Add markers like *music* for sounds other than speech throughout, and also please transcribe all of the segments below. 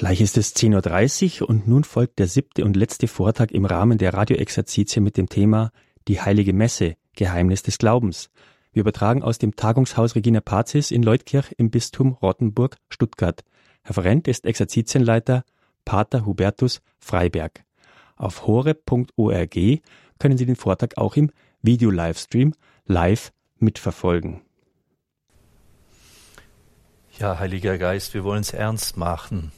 Gleich ist es 10.30 Uhr und nun folgt der siebte und letzte Vortrag im Rahmen der Radioexerzitien mit dem Thema Die Heilige Messe, Geheimnis des Glaubens. Wir übertragen aus dem Tagungshaus Regina Pazis in Leutkirch im Bistum Rottenburg, Stuttgart. Referent ist Exerzitienleiter Pater Hubertus Freiberg. Auf hore.org können Sie den Vortrag auch im Video-Livestream live mitverfolgen. Ja, Heiliger Geist, wir wollen es ernst machen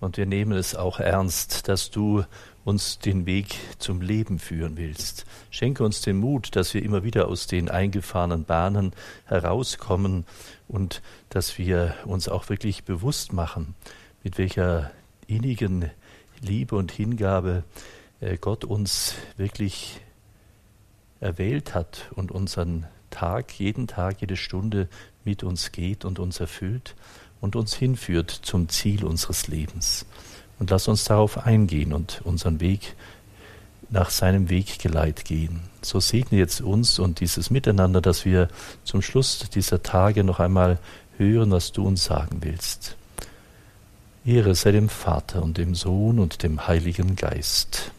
und wir nehmen es auch ernst, dass du uns den Weg zum Leben führen willst. Schenke uns den Mut, dass wir immer wieder aus den eingefahrenen Bahnen herauskommen und dass wir uns auch wirklich bewusst machen, mit welcher innigen Liebe und Hingabe äh, Gott uns wirklich erwählt hat und unseren Tag, jeden Tag, jede Stunde mit uns geht und uns erfüllt und uns hinführt zum Ziel unseres Lebens. Und lass uns darauf eingehen und unseren Weg nach seinem Weggeleit gehen. So segne jetzt uns und dieses Miteinander, dass wir zum Schluss dieser Tage noch einmal hören, was du uns sagen willst. Ehre sei dem Vater und dem Sohn und dem Heiligen Geist.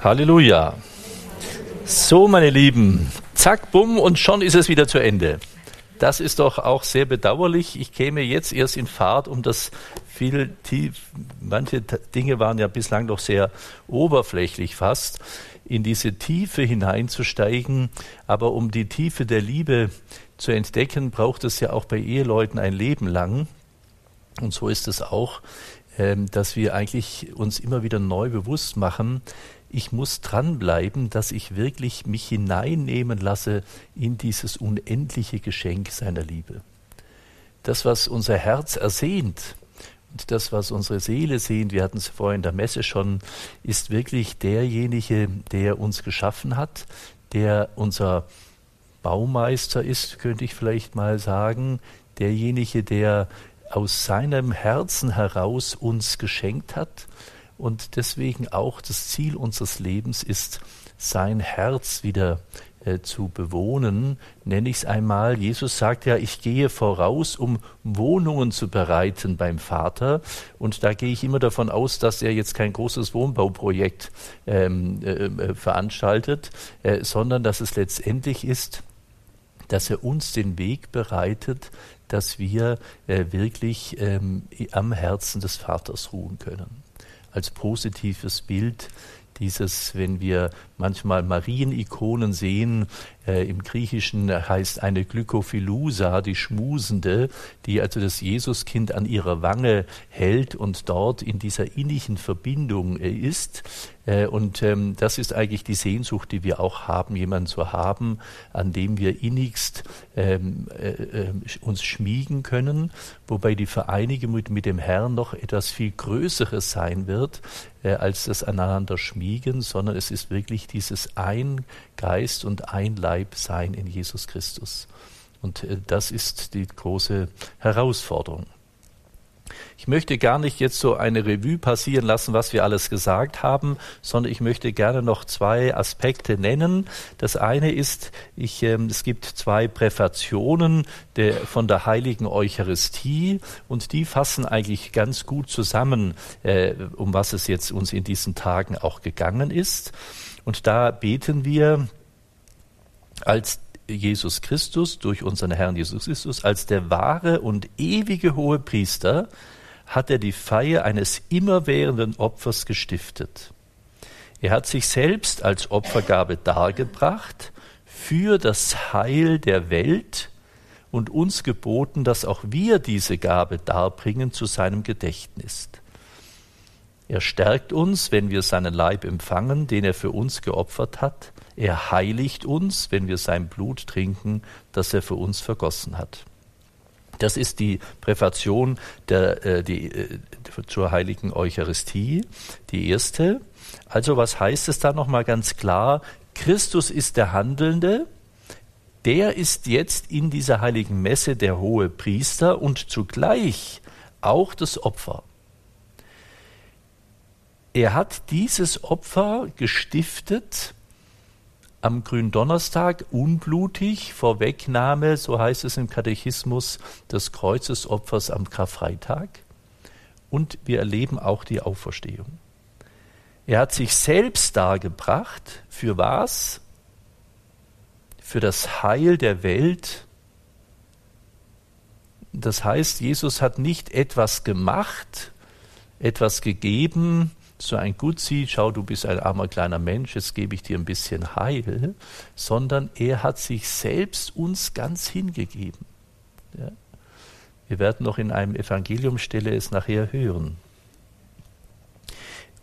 Halleluja. So, meine Lieben, zack, bumm, und schon ist es wieder zu Ende. Das ist doch auch sehr bedauerlich. Ich käme jetzt erst in Fahrt, um das viel tief, manche Dinge waren ja bislang doch sehr oberflächlich fast, in diese Tiefe hineinzusteigen. Aber um die Tiefe der Liebe zu entdecken, braucht es ja auch bei Eheleuten ein Leben lang. Und so ist es auch, ähm, dass wir eigentlich uns immer wieder neu bewusst machen, ich muss dranbleiben, dass ich wirklich mich hineinnehmen lasse in dieses unendliche Geschenk seiner Liebe. Das, was unser Herz ersehnt und das, was unsere Seele sehnt, wir hatten es vorhin in der Messe schon, ist wirklich derjenige, der uns geschaffen hat, der unser Baumeister ist, könnte ich vielleicht mal sagen, derjenige, der aus seinem Herzen heraus uns geschenkt hat und deswegen auch das Ziel unseres Lebens ist, sein Herz wieder äh, zu bewohnen, nenne ich es einmal. Jesus sagt ja, ich gehe voraus, um Wohnungen zu bereiten beim Vater. Und da gehe ich immer davon aus, dass er jetzt kein großes Wohnbauprojekt ähm, äh, äh veranstaltet, äh, sondern dass es letztendlich ist, dass er uns den Weg bereitet, dass wir äh, wirklich ähm, am Herzen des Vaters ruhen können als positives Bild dieses, wenn wir manchmal Marienikonen sehen, äh, im Griechischen heißt eine Glykophilusa, die Schmusende, die also das Jesuskind an ihrer Wange hält und dort in dieser innigen Verbindung äh, ist. Äh, und ähm, das ist eigentlich die Sehnsucht, die wir auch haben, jemanden zu haben, an dem wir innigst ähm, äh, äh, uns schmiegen können, wobei die Vereinigung mit, mit dem Herrn noch etwas viel Größeres sein wird, äh, als das aneinander schmiegen, sondern es ist wirklich dieses ein Geist und ein Leib sein in Jesus Christus. Und äh, das ist die große Herausforderung. Ich möchte gar nicht jetzt so eine Revue passieren lassen, was wir alles gesagt haben, sondern ich möchte gerne noch zwei Aspekte nennen. Das eine ist, ich, äh, es gibt zwei Präfationen der, von der heiligen Eucharistie und die fassen eigentlich ganz gut zusammen, äh, um was es jetzt uns in diesen Tagen auch gegangen ist. Und da beten wir als Jesus Christus, durch unseren Herrn Jesus Christus, als der wahre und ewige hohe Priester, hat er die Feier eines immerwährenden Opfers gestiftet. Er hat sich selbst als Opfergabe dargebracht für das Heil der Welt und uns geboten, dass auch wir diese Gabe darbringen zu seinem Gedächtnis. Er stärkt uns, wenn wir seinen Leib empfangen, den er für uns geopfert hat. Er heiligt uns, wenn wir sein Blut trinken, das er für uns vergossen hat. Das ist die Präfation der, äh, die, äh, zur heiligen Eucharistie, die erste. Also was heißt es da nochmal ganz klar? Christus ist der Handelnde, der ist jetzt in dieser heiligen Messe der hohe Priester und zugleich auch das Opfer. Er hat dieses Opfer gestiftet am Gründonnerstag unblutig Vorwegnahme, so heißt es im Katechismus, des Kreuzesopfers am Karfreitag. Und wir erleben auch die Auferstehung. Er hat sich selbst dargebracht. Für was? Für das Heil der Welt. Das heißt, Jesus hat nicht etwas gemacht, etwas gegeben, so ein Gutzi, schau, du bist ein armer kleiner Mensch, jetzt gebe ich dir ein bisschen Heil, sondern er hat sich selbst uns ganz hingegeben. Ja. Wir werden noch in einem Evangeliumstelle es nachher hören.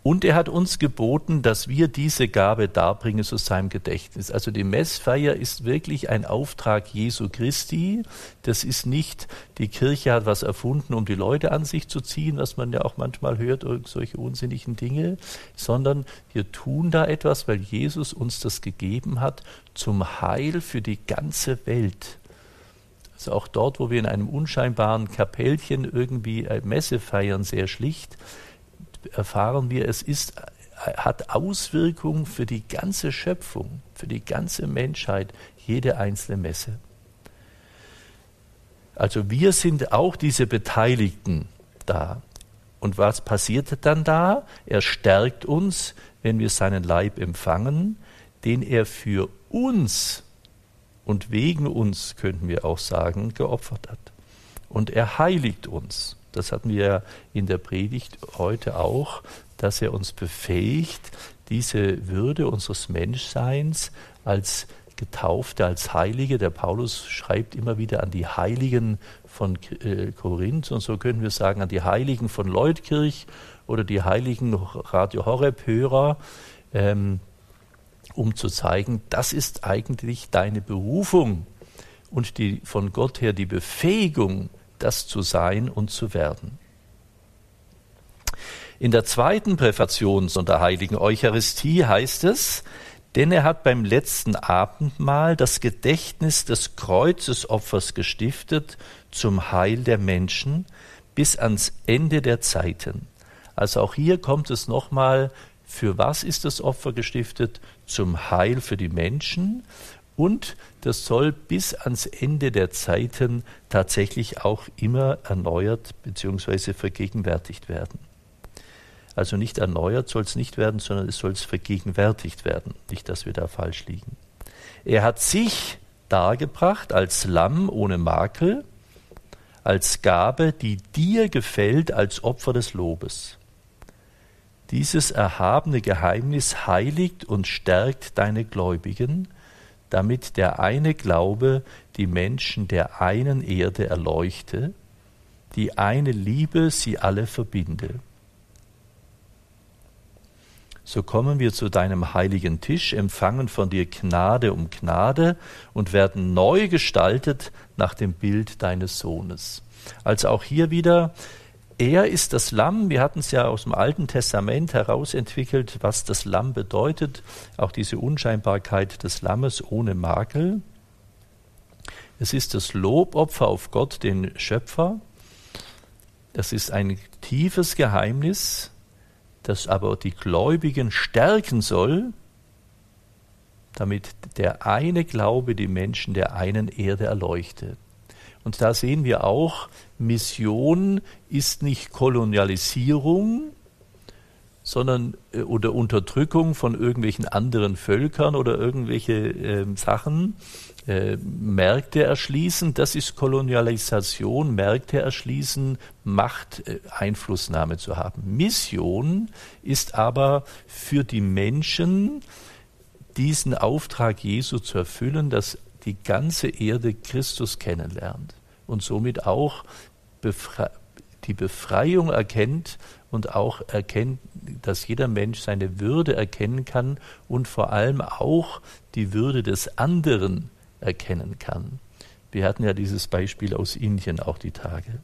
Und er hat uns geboten, dass wir diese Gabe darbringen zu seinem Gedächtnis. Also die Messfeier ist wirklich ein Auftrag Jesu Christi. Das ist nicht, die Kirche hat was erfunden, um die Leute an sich zu ziehen, was man ja auch manchmal hört, solche unsinnigen Dinge, sondern wir tun da etwas, weil Jesus uns das gegeben hat zum Heil für die ganze Welt. Also auch dort, wo wir in einem unscheinbaren Kapellchen irgendwie Messe feiern, sehr schlicht, erfahren wir, es ist, hat Auswirkungen für die ganze Schöpfung, für die ganze Menschheit, jede einzelne Messe. Also wir sind auch diese Beteiligten da. Und was passiert dann da? Er stärkt uns, wenn wir seinen Leib empfangen, den er für uns und wegen uns, könnten wir auch sagen, geopfert hat. Und er heiligt uns das hatten wir in der Predigt heute auch, dass er uns befähigt, diese Würde unseres Menschseins als Getaufte, als Heilige, der Paulus schreibt immer wieder an die Heiligen von äh, Korinth und so können wir sagen an die Heiligen von Leutkirch oder die Heiligen Radio Horeb-Hörer, ähm, um zu zeigen, das ist eigentlich deine Berufung und die von Gott her die Befähigung, das zu sein und zu werden. In der zweiten Präfation der heiligen Eucharistie heißt es, denn er hat beim letzten Abendmahl das Gedächtnis des Kreuzesopfers gestiftet zum Heil der Menschen bis ans Ende der Zeiten. Also auch hier kommt es nochmal, für was ist das Opfer gestiftet? Zum Heil für die Menschen und das soll bis ans Ende der Zeiten tatsächlich auch immer erneuert bzw. vergegenwärtigt werden. Also nicht erneuert soll es nicht werden, sondern es soll es vergegenwärtigt werden. Nicht, dass wir da falsch liegen. Er hat sich dargebracht als Lamm ohne Makel, als Gabe, die dir gefällt, als Opfer des Lobes. Dieses erhabene Geheimnis heiligt und stärkt deine Gläubigen, damit der eine Glaube die Menschen der einen Erde erleuchte, die eine Liebe sie alle verbinde. So kommen wir zu deinem heiligen Tisch, empfangen von dir Gnade um Gnade und werden neu gestaltet nach dem Bild deines Sohnes. Also auch hier wieder er ist das Lamm. Wir hatten es ja aus dem Alten Testament herausentwickelt, was das Lamm bedeutet. Auch diese Unscheinbarkeit des Lammes ohne Makel. Es ist das Lobopfer auf Gott, den Schöpfer. Das ist ein tiefes Geheimnis, das aber die Gläubigen stärken soll, damit der eine Glaube die Menschen der einen Erde erleuchtet. Und da sehen wir auch, Mission ist nicht Kolonialisierung, sondern äh, oder Unterdrückung von irgendwelchen anderen Völkern oder irgendwelche äh, Sachen, äh, Märkte erschließen, das ist Kolonialisation, Märkte erschließen, Macht, äh, Einflussnahme zu haben. Mission ist aber für die Menschen, diesen Auftrag Jesu zu erfüllen, dass die ganze Erde Christus kennenlernt und somit auch befre die Befreiung erkennt und auch erkennt, dass jeder Mensch seine Würde erkennen kann und vor allem auch die Würde des anderen erkennen kann. Wir hatten ja dieses Beispiel aus Indien auch die Tage.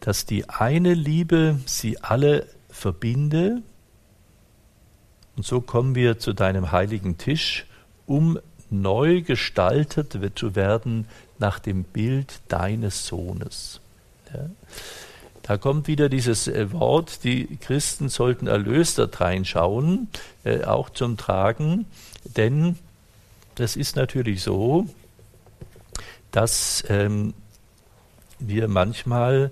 Dass die eine Liebe sie alle verbinde, und so kommen wir zu deinem heiligen Tisch, um neu gestaltet zu werden nach dem Bild deines Sohnes. Ja. Da kommt wieder dieses äh, Wort, die Christen sollten erlöst da reinschauen, äh, auch zum Tragen, denn das ist natürlich so, dass ähm, wir manchmal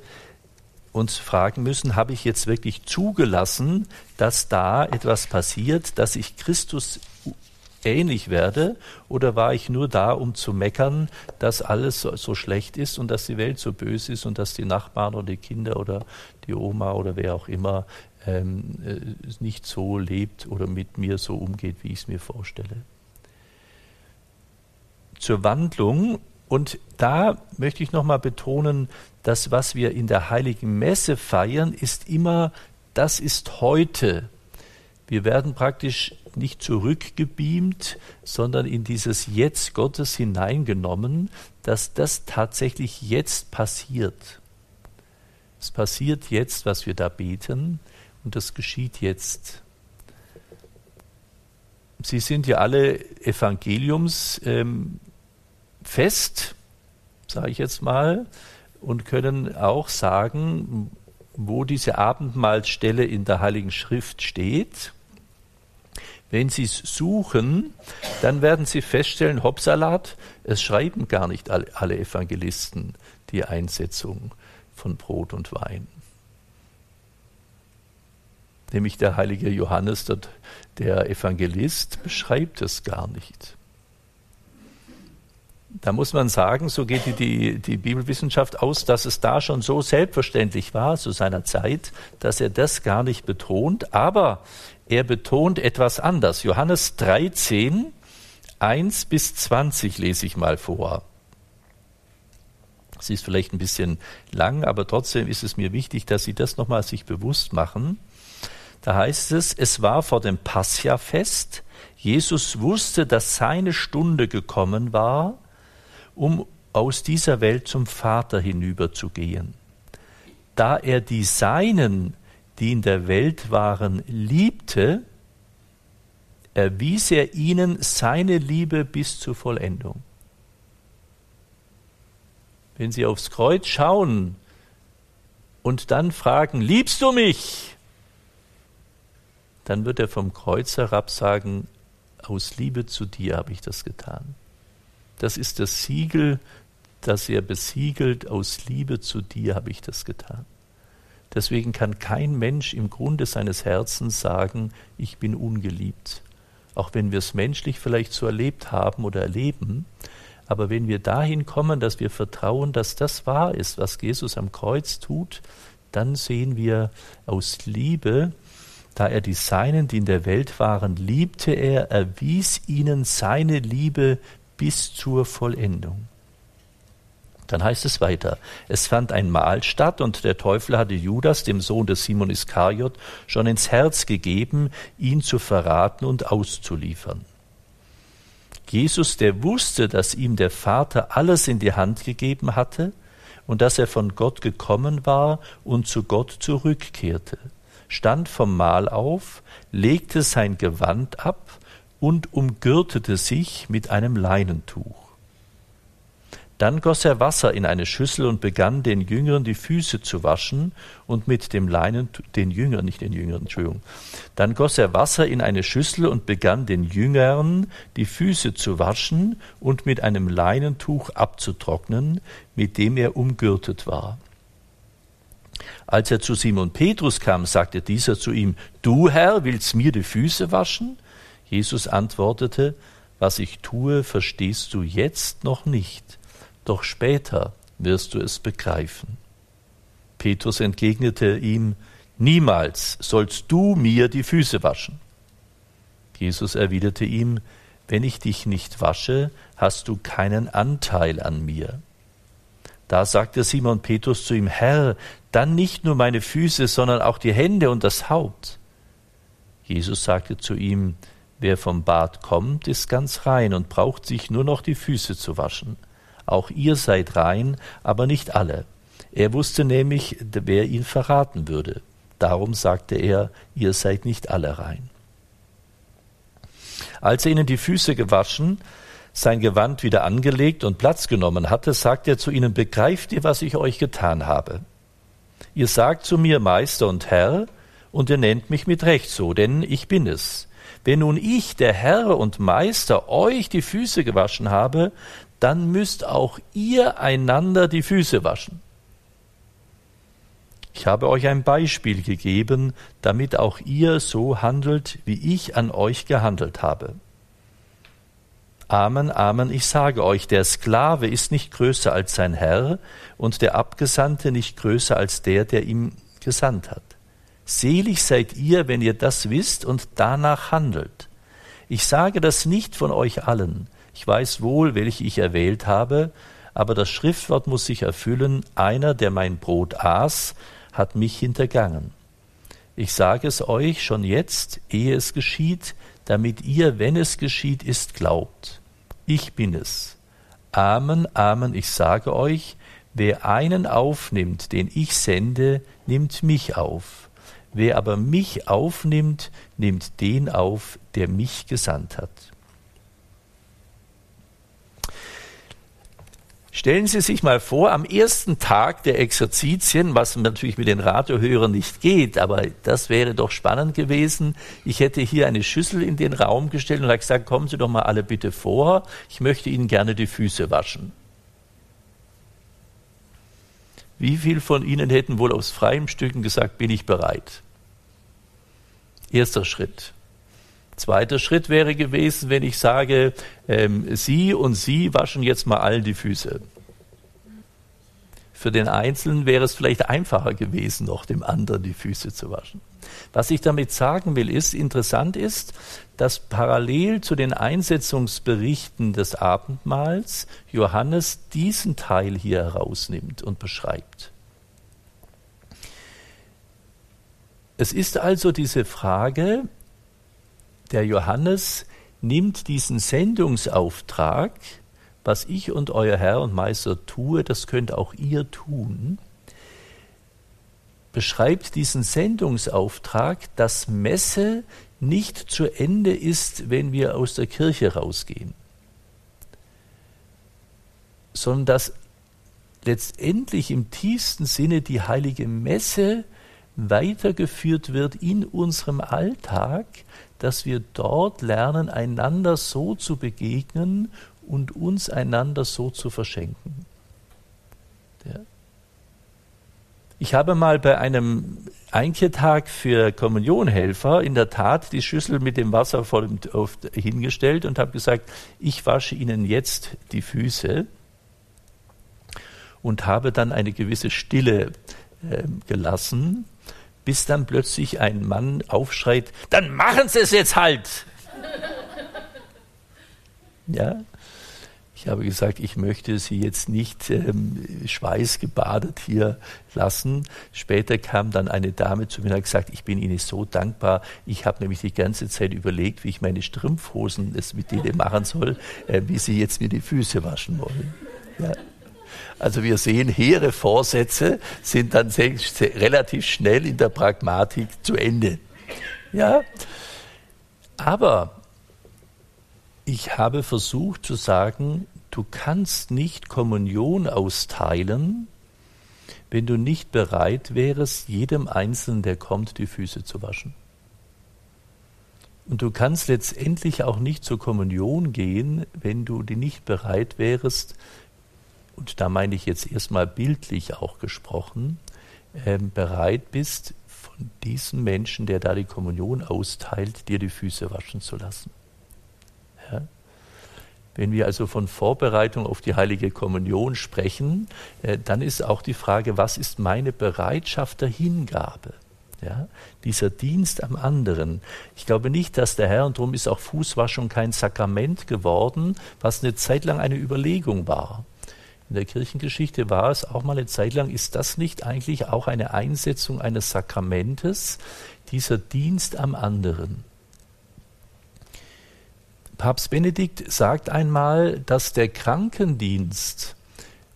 uns fragen müssen, habe ich jetzt wirklich zugelassen, dass da etwas passiert, dass ich Christus ähnlich werde, oder war ich nur da, um zu meckern, dass alles so, so, schlecht ist und dass die Welt so böse ist und dass die Nachbarn oder die Kinder oder die Oma oder wer auch immer ähm, äh, nicht so lebt oder mit mir so umgeht, wie ich es mir vorstelle. Zur Wandlung und da möchte ich nochmal betonen, das, was wir in der heiligen Messe feiern, ist immer, das ist heute. Wir werden praktisch nicht zurückgebeamt, sondern in dieses Jetzt Gottes hineingenommen, dass das tatsächlich jetzt passiert. Es passiert jetzt, was wir da beten, und das geschieht jetzt. Sie sind ja alle Evangeliumsfest, ähm, sage ich jetzt mal und können auch sagen, wo diese Abendmahlstelle in der Heiligen Schrift steht. Wenn Sie es suchen, dann werden Sie feststellen, Hopsalat, es schreiben gar nicht alle Evangelisten die Einsetzung von Brot und Wein. Nämlich der heilige Johannes, der Evangelist, beschreibt es gar nicht. Da muss man sagen, so geht die, die, die, Bibelwissenschaft aus, dass es da schon so selbstverständlich war zu seiner Zeit, dass er das gar nicht betont, aber er betont etwas anders. Johannes 13, 1 bis 20 lese ich mal vor. Sie ist vielleicht ein bisschen lang, aber trotzdem ist es mir wichtig, dass Sie das nochmal sich bewusst machen. Da heißt es, es war vor dem Pascha-Fest. Jesus wusste, dass seine Stunde gekommen war um aus dieser Welt zum Vater hinüberzugehen. Da er die Seinen, die in der Welt waren, liebte, erwies er ihnen seine Liebe bis zur Vollendung. Wenn Sie aufs Kreuz schauen und dann fragen, liebst du mich? Dann wird er vom Kreuz herab sagen, aus Liebe zu dir habe ich das getan. Das ist das Siegel, das er besiegelt, aus Liebe zu dir habe ich das getan. Deswegen kann kein Mensch im Grunde seines Herzens sagen, ich bin ungeliebt. Auch wenn wir es menschlich vielleicht so erlebt haben oder erleben, aber wenn wir dahin kommen, dass wir vertrauen, dass das wahr ist, was Jesus am Kreuz tut, dann sehen wir aus Liebe, da er die Seinen, die in der Welt waren, liebte er, erwies ihnen seine Liebe bis zur Vollendung. Dann heißt es weiter, es fand ein Mahl statt und der Teufel hatte Judas, dem Sohn des Simon Iskariot, schon ins Herz gegeben, ihn zu verraten und auszuliefern. Jesus, der wusste, dass ihm der Vater alles in die Hand gegeben hatte und dass er von Gott gekommen war und zu Gott zurückkehrte, stand vom Mahl auf, legte sein Gewand ab und umgürtete sich mit einem Leinentuch. Dann goss er Wasser in eine Schüssel und begann den Jüngern die Füße zu waschen und mit dem Leinentuch, den Jüngern, nicht den Jüngern, Entschuldigung. Dann goss er Wasser in eine Schüssel und begann den Jüngern die Füße zu waschen und mit einem Leinentuch abzutrocknen, mit dem er umgürtet war. Als er zu Simon Petrus kam, sagte dieser zu ihm, Du Herr, willst mir die Füße waschen? Jesus antwortete, was ich tue, verstehst du jetzt noch nicht, doch später wirst du es begreifen. Petrus entgegnete ihm, Niemals sollst du mir die Füße waschen. Jesus erwiderte ihm, Wenn ich dich nicht wasche, hast du keinen Anteil an mir. Da sagte Simon Petrus zu ihm, Herr, dann nicht nur meine Füße, sondern auch die Hände und das Haupt. Jesus sagte zu ihm, Wer vom Bad kommt, ist ganz rein und braucht sich nur noch die Füße zu waschen. Auch ihr seid rein, aber nicht alle. Er wusste nämlich, wer ihn verraten würde. Darum sagte er, ihr seid nicht alle rein. Als er ihnen die Füße gewaschen, sein Gewand wieder angelegt und Platz genommen hatte, sagte er zu ihnen, begreift ihr, was ich euch getan habe? Ihr sagt zu mir Meister und Herr, und ihr nennt mich mit Recht so, denn ich bin es. Wenn nun ich, der Herr und Meister, euch die Füße gewaschen habe, dann müsst auch ihr einander die Füße waschen. Ich habe euch ein Beispiel gegeben, damit auch ihr so handelt, wie ich an euch gehandelt habe. Amen, Amen, ich sage euch, der Sklave ist nicht größer als sein Herr und der Abgesandte nicht größer als der, der ihm gesandt hat. Selig seid ihr, wenn ihr das wisst und danach handelt. Ich sage das nicht von euch allen. Ich weiß wohl, welche ich erwählt habe, aber das Schriftwort muss sich erfüllen, einer, der mein Brot aß, hat mich hintergangen. Ich sage es euch schon jetzt, ehe es geschieht, damit ihr, wenn es geschieht ist, glaubt. Ich bin es. Amen, Amen, ich sage euch, wer einen aufnimmt, den ich sende, nimmt mich auf. Wer aber mich aufnimmt, nimmt den auf, der mich gesandt hat. Stellen Sie sich mal vor, am ersten Tag der Exerzitien, was natürlich mit den Radiohörern nicht geht, aber das wäre doch spannend gewesen. Ich hätte hier eine Schüssel in den Raum gestellt und habe gesagt, kommen Sie doch mal alle bitte vor, ich möchte Ihnen gerne die Füße waschen. Wie viel von Ihnen hätten wohl aus freiem Stücken gesagt, bin ich bereit? Erster Schritt. Zweiter Schritt wäre gewesen, wenn ich sage, ähm, Sie und Sie waschen jetzt mal allen die Füße. Für den Einzelnen wäre es vielleicht einfacher gewesen, noch dem anderen die Füße zu waschen. Was ich damit sagen will, ist, interessant ist, dass parallel zu den Einsetzungsberichten des Abendmahls Johannes diesen Teil hier herausnimmt und beschreibt. Es ist also diese Frage, der Johannes nimmt diesen Sendungsauftrag, was ich und euer Herr und Meister tue, das könnt auch ihr tun, beschreibt diesen Sendungsauftrag, dass Messe nicht zu Ende ist, wenn wir aus der Kirche rausgehen, sondern dass letztendlich im tiefsten Sinne die heilige Messe weitergeführt wird in unserem Alltag, dass wir dort lernen, einander so zu begegnen und uns einander so zu verschenken. Ja. Ich habe mal bei einem Einketag für Kommunionhelfer in der Tat die Schüssel mit dem Wasser voll hingestellt und habe gesagt, ich wasche Ihnen jetzt die Füße und habe dann eine gewisse Stille äh, gelassen bis dann plötzlich ein Mann aufschreit, dann machen Sie es jetzt halt. *laughs* ja, ich habe gesagt, ich möchte Sie jetzt nicht ähm, schweißgebadet hier lassen. Später kam dann eine Dame zu mir und hat gesagt, ich bin Ihnen so dankbar. Ich habe nämlich die ganze Zeit überlegt, wie ich meine Strumpfhosen es mit denen machen soll, äh, wie Sie jetzt mir die Füße waschen wollen. Ja. Also wir sehen, hehre Vorsätze sind dann sehr, relativ schnell in der Pragmatik zu Ende. Ja, aber ich habe versucht zu sagen, du kannst nicht Kommunion austeilen, wenn du nicht bereit wärst, jedem Einzelnen, der kommt, die Füße zu waschen. Und du kannst letztendlich auch nicht zur Kommunion gehen, wenn du nicht bereit wärst, und da meine ich jetzt erstmal bildlich auch gesprochen, äh, bereit bist, von diesem Menschen, der da die Kommunion austeilt, dir die Füße waschen zu lassen. Ja? Wenn wir also von Vorbereitung auf die heilige Kommunion sprechen, äh, dann ist auch die Frage, was ist meine Bereitschaft der Hingabe? Ja, dieser Dienst am anderen. Ich glaube nicht, dass der Herr, und darum ist auch Fußwaschung kein Sakrament geworden, was eine Zeit lang eine Überlegung war. In der Kirchengeschichte war es auch mal eine Zeit lang, ist das nicht eigentlich auch eine Einsetzung eines Sakramentes, dieser Dienst am anderen? Papst Benedikt sagt einmal, dass der Krankendienst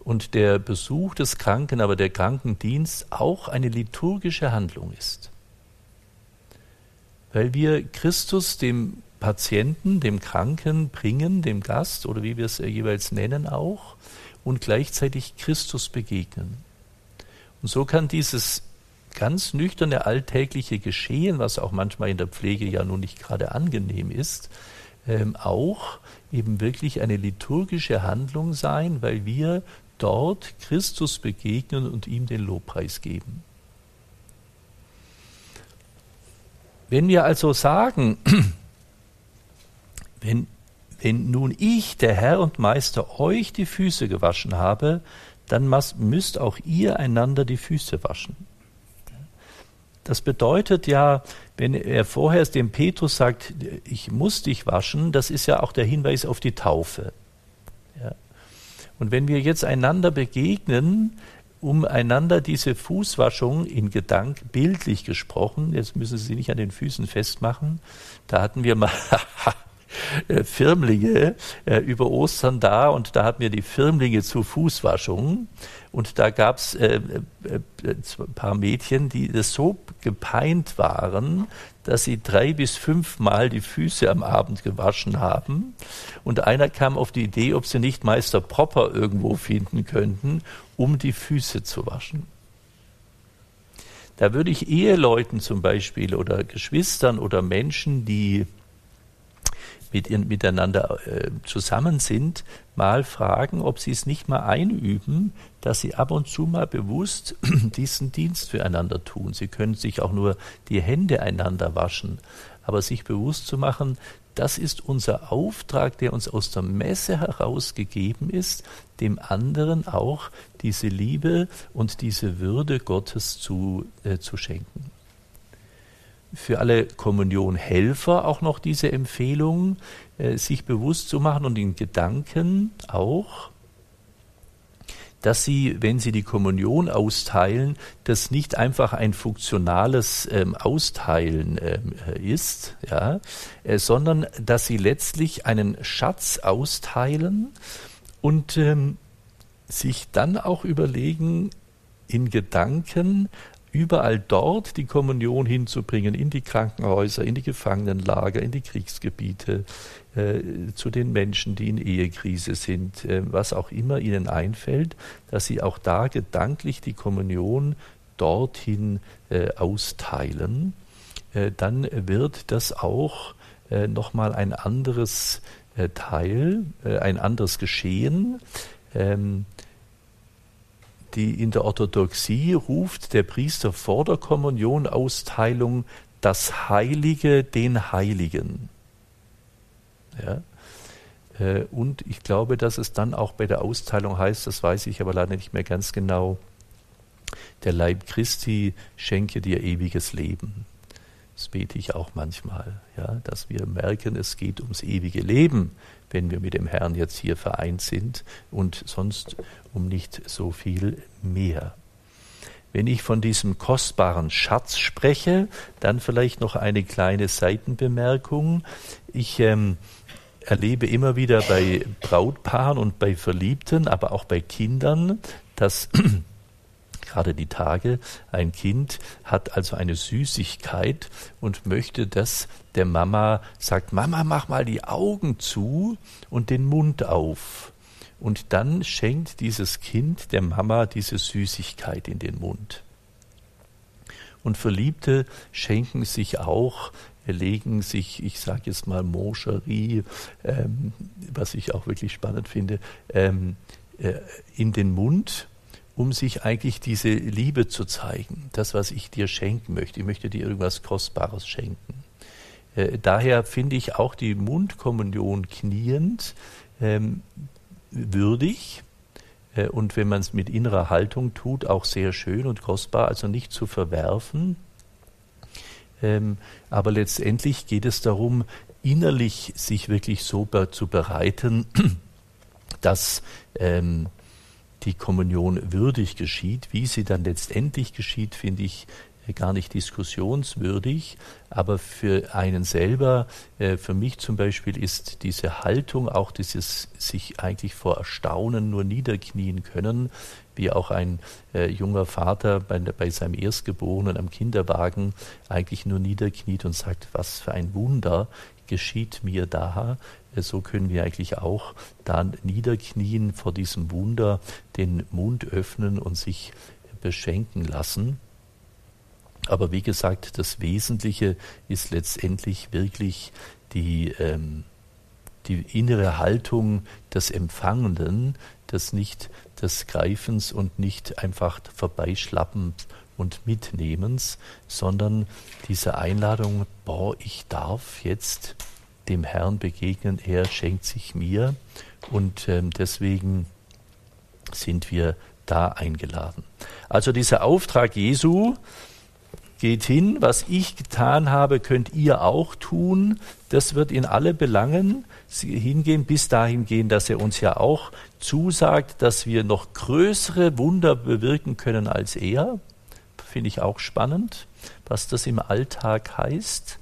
und der Besuch des Kranken, aber der Krankendienst auch eine liturgische Handlung ist. Weil wir Christus dem Patienten, dem Kranken bringen, dem Gast oder wie wir es jeweils nennen auch, und gleichzeitig Christus begegnen. Und so kann dieses ganz nüchterne alltägliche Geschehen, was auch manchmal in der Pflege ja nun nicht gerade angenehm ist, ähm, auch eben wirklich eine liturgische Handlung sein, weil wir dort Christus begegnen und ihm den Lobpreis geben. Wenn wir also sagen, *clears throat* wenn, wenn nun ich, der Herr und Meister, euch die Füße gewaschen habe, dann müsst auch ihr einander die Füße waschen. Das bedeutet ja, wenn er vorher dem Petrus sagt, ich muss dich waschen, das ist ja auch der Hinweis auf die Taufe. Ja. Und wenn wir jetzt einander begegnen, um einander diese Fußwaschung in Gedanken, bildlich gesprochen, jetzt müssen Sie sie nicht an den Füßen festmachen, da hatten wir mal *laughs* äh, Firmlinge äh, über Ostern da und da hatten wir die Firmlinge zur Fußwaschung und da gab es äh, äh, ein paar Mädchen, die so gepeint waren, dass sie drei bis fünfmal die Füße am Abend gewaschen haben. Und einer kam auf die Idee, ob sie nicht Meister Propper irgendwo finden könnten, um die Füße zu waschen. Da würde ich Eheleuten zum Beispiel oder Geschwistern oder Menschen, die mit, miteinander äh, zusammen sind, mal fragen, ob sie es nicht mal einüben, dass sie ab und zu mal bewusst *clears throat* diesen Dienst füreinander tun. Sie können sich auch nur die Hände einander waschen, aber sich bewusst zu machen, das ist unser Auftrag, der uns aus der Messe herausgegeben ist, dem anderen auch diese Liebe und diese Würde Gottes zu, äh, zu schenken für alle Kommunionhelfer auch noch diese Empfehlung, äh, sich bewusst zu machen und in Gedanken auch, dass sie, wenn sie die Kommunion austeilen, das nicht einfach ein funktionales ähm, Austeilen ähm, ist, ja, äh, sondern dass sie letztlich einen Schatz austeilen und ähm, sich dann auch überlegen, in Gedanken, überall dort die Kommunion hinzubringen, in die Krankenhäuser, in die Gefangenenlager, in die Kriegsgebiete, äh, zu den Menschen, die in Ehekrise sind, äh, was auch immer ihnen einfällt, dass sie auch da gedanklich die Kommunion dorthin äh, austeilen, äh, dann wird das auch äh, nochmal ein anderes äh, Teil, äh, ein anderes Geschehen. Ähm, die in der Orthodoxie ruft der Priester vor der Kommunionausteilung das Heilige den Heiligen. Ja? Äh, und ich glaube, dass es dann auch bei der Austeilung heißt, das weiß ich aber leider nicht mehr ganz genau, der Leib Christi schenke dir ewiges Leben. Das bete ich auch manchmal, ja, dass wir merken, es geht ums ewige Leben, wenn wir mit dem Herrn jetzt hier vereint sind und sonst um nicht so viel mehr. Wenn ich von diesem kostbaren Schatz spreche, dann vielleicht noch eine kleine Seitenbemerkung. Ich ähm, erlebe immer wieder bei Brautpaaren und bei Verliebten, aber auch bei Kindern, dass gerade die Tage, ein Kind hat also eine Süßigkeit und möchte das der Mama, sagt, Mama, mach mal die Augen zu und den Mund auf. Und dann schenkt dieses Kind der Mama diese Süßigkeit in den Mund. Und Verliebte schenken sich auch legen sich, ich sage jetzt mal Moncherie, ähm, was ich auch wirklich spannend finde, ähm, äh, in den Mund um sich eigentlich diese Liebe zu zeigen, das, was ich dir schenken möchte. Ich möchte dir irgendwas Kostbares schenken. Äh, daher finde ich auch die Mundkommunion kniend ähm, würdig äh, und wenn man es mit innerer Haltung tut, auch sehr schön und kostbar, also nicht zu verwerfen. Ähm, aber letztendlich geht es darum, innerlich sich wirklich so zu bereiten, *clears throat* dass ähm, die Kommunion würdig geschieht. Wie sie dann letztendlich geschieht, finde ich äh, gar nicht diskussionswürdig, aber für einen selber, äh, für mich zum Beispiel ist diese Haltung, auch dieses sich eigentlich vor Erstaunen nur niederknien können, wie auch ein äh, junger Vater bei, bei seinem Erstgeborenen am Kinderwagen eigentlich nur niederkniet und sagt, was für ein Wunder geschieht mir da, so können wir eigentlich auch dann niederknien vor diesem Wunder, den Mund öffnen und sich beschenken lassen. Aber wie gesagt, das Wesentliche ist letztendlich wirklich die, ähm, die innere Haltung des Empfangenden, des nicht des Greifens und nicht einfach vorbeischlappens und Mitnehmens, sondern diese Einladung, boah, ich darf jetzt dem Herrn begegnen, er schenkt sich mir und ähm, deswegen sind wir da eingeladen. Also dieser Auftrag Jesu, geht hin, was ich getan habe, könnt ihr auch tun. Das wird in alle Belangen hingehen, bis dahin gehen, dass er uns ja auch zusagt, dass wir noch größere Wunder bewirken können als er. Finde ich auch spannend, was das im Alltag heißt.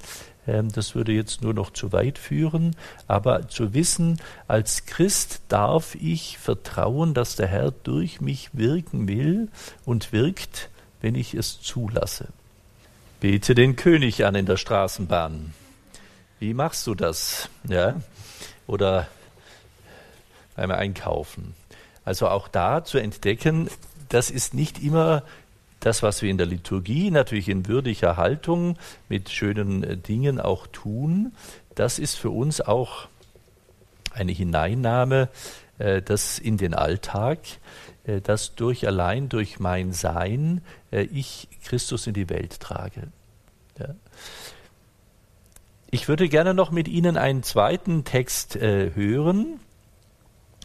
Ähm, das würde jetzt nur noch zu weit führen, aber zu wissen, als Christ darf ich vertrauen, dass der Herr durch mich wirken will und wirkt, wenn ich es zulasse. Bete den König an in der Straßenbahn. Wie machst du das? Ja? Oder beim Einkaufen. Also auch da zu entdecken, das ist nicht immer das, was wir in der Liturgie natürlich in würdiger Haltung mit schönen äh, Dingen auch tun. Das ist für uns auch eine Hineinnahme, äh, das in den Alltag. Äh, dass durch allein durch mein Sein äh, ich Christus in die Welt trage. Ich würde gerne noch mit Ihnen einen zweiten Text äh, hören,